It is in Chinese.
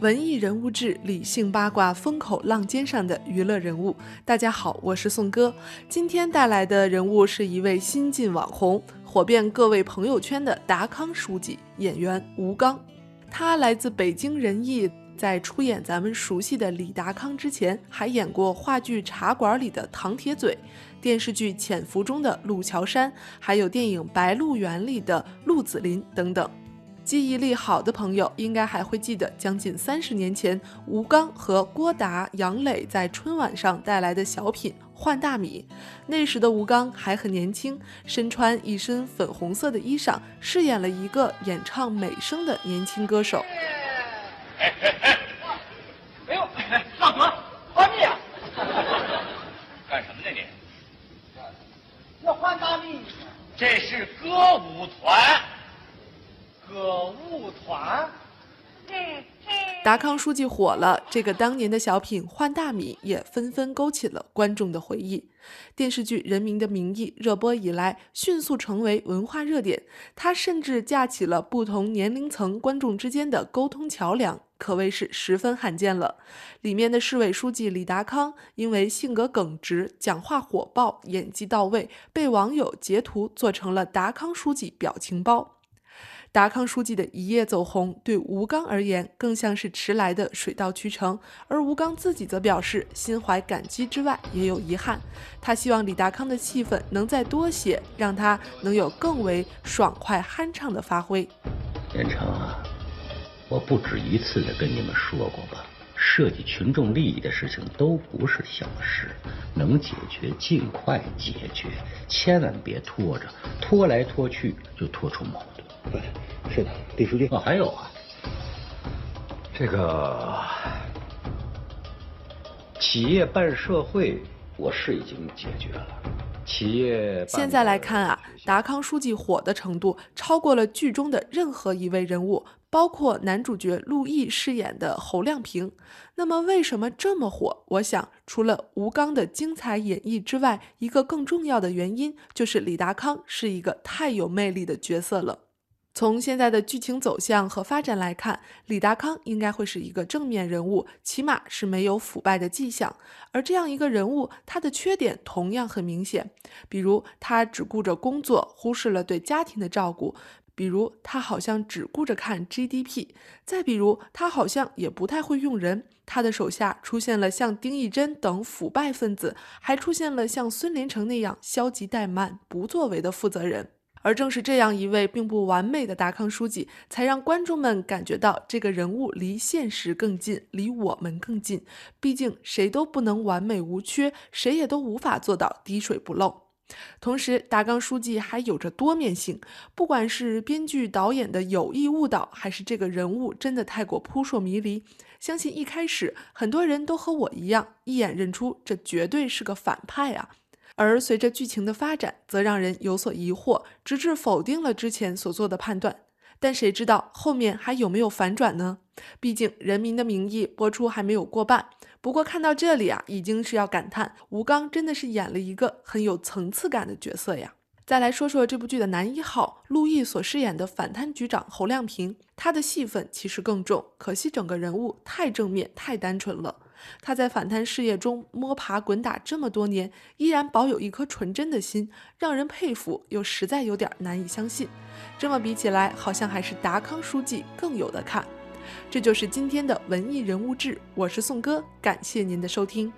文艺人物志，理性八卦，风口浪尖上的娱乐人物。大家好，我是宋哥。今天带来的人物是一位新晋网红，火遍各位朋友圈的达康书记，演员吴刚。他来自北京人艺，在出演咱们熟悉的李达康之前，还演过话剧《茶馆》里的唐铁嘴，电视剧《潜伏》中的陆桥山，还有电影《白鹿原》里的陆子霖等等。记忆力好的朋友应该还会记得，将近三十年前，吴刚和郭达、杨磊在春晚上带来的小品《换大米》。那时的吴刚还很年轻，身穿一身粉红色的衣裳，饰演了一个演唱美声的年轻歌手。哎呦，大哥，换米啊！干什么呢你？要换大米，这是歌舞团。达康书记火了，这个当年的小品《换大米》也纷纷勾起了观众的回忆。电视剧《人民的名义》热播以来，迅速成为文化热点。它甚至架起了不同年龄层观众之间的沟通桥梁，可谓是十分罕见了。里面的市委书记李达康，因为性格耿直、讲话火爆、演技到位，被网友截图做成了“达康书记表情包”。达康书记的一夜走红，对吴刚而言更像是迟来的水到渠成。而吴刚自己则表示，心怀感激之外也有遗憾。他希望李达康的戏份能再多些，让他能有更为爽快酣畅的发挥。连城啊，我不止一次的跟你们说过吧，涉及群众利益的事情都不是小事，能解决尽快解决，千万别拖着，拖来拖去就拖出矛盾。对，是的，李书记。哦，还有啊，这个企业办社会，我是已经解决了。企业现在来看啊，达康书记火的程度超过了剧中的任何一位人物，包括男主角陆毅饰演的侯亮平。那么为什么这么火？我想，除了吴刚的精彩演绎之外，一个更重要的原因就是李达康是一个太有魅力的角色了。从现在的剧情走向和发展来看，李达康应该会是一个正面人物，起码是没有腐败的迹象。而这样一个人物，他的缺点同样很明显，比如他只顾着工作，忽视了对家庭的照顾；比如他好像只顾着看 GDP；再比如他好像也不太会用人，他的手下出现了像丁义珍等腐败分子，还出现了像孙连成那样消极怠慢、不作为的负责人。而正是这样一位并不完美的达康书记，才让观众们感觉到这个人物离现实更近，离我们更近。毕竟谁都不能完美无缺，谁也都无法做到滴水不漏。同时，达康书记还有着多面性，不管是编剧导演的有意误导，还是这个人物真的太过扑朔迷离，相信一开始很多人都和我一样，一眼认出这绝对是个反派啊。而随着剧情的发展，则让人有所疑惑，直至否定了之前所做的判断。但谁知道后面还有没有反转呢？毕竟《人民的名义》播出还没有过半。不过看到这里啊，已经是要感叹吴刚真的是演了一个很有层次感的角色呀。再来说说这部剧的男一号陆毅所饰演的反贪局长侯亮平，他的戏份其实更重，可惜整个人物太正面、太单纯了。他在反贪事业中摸爬滚打这么多年，依然保有一颗纯真的心，让人佩服，又实在有点难以相信。这么比起来，好像还是达康书记更有的看。这就是今天的文艺人物志，我是宋哥，感谢您的收听。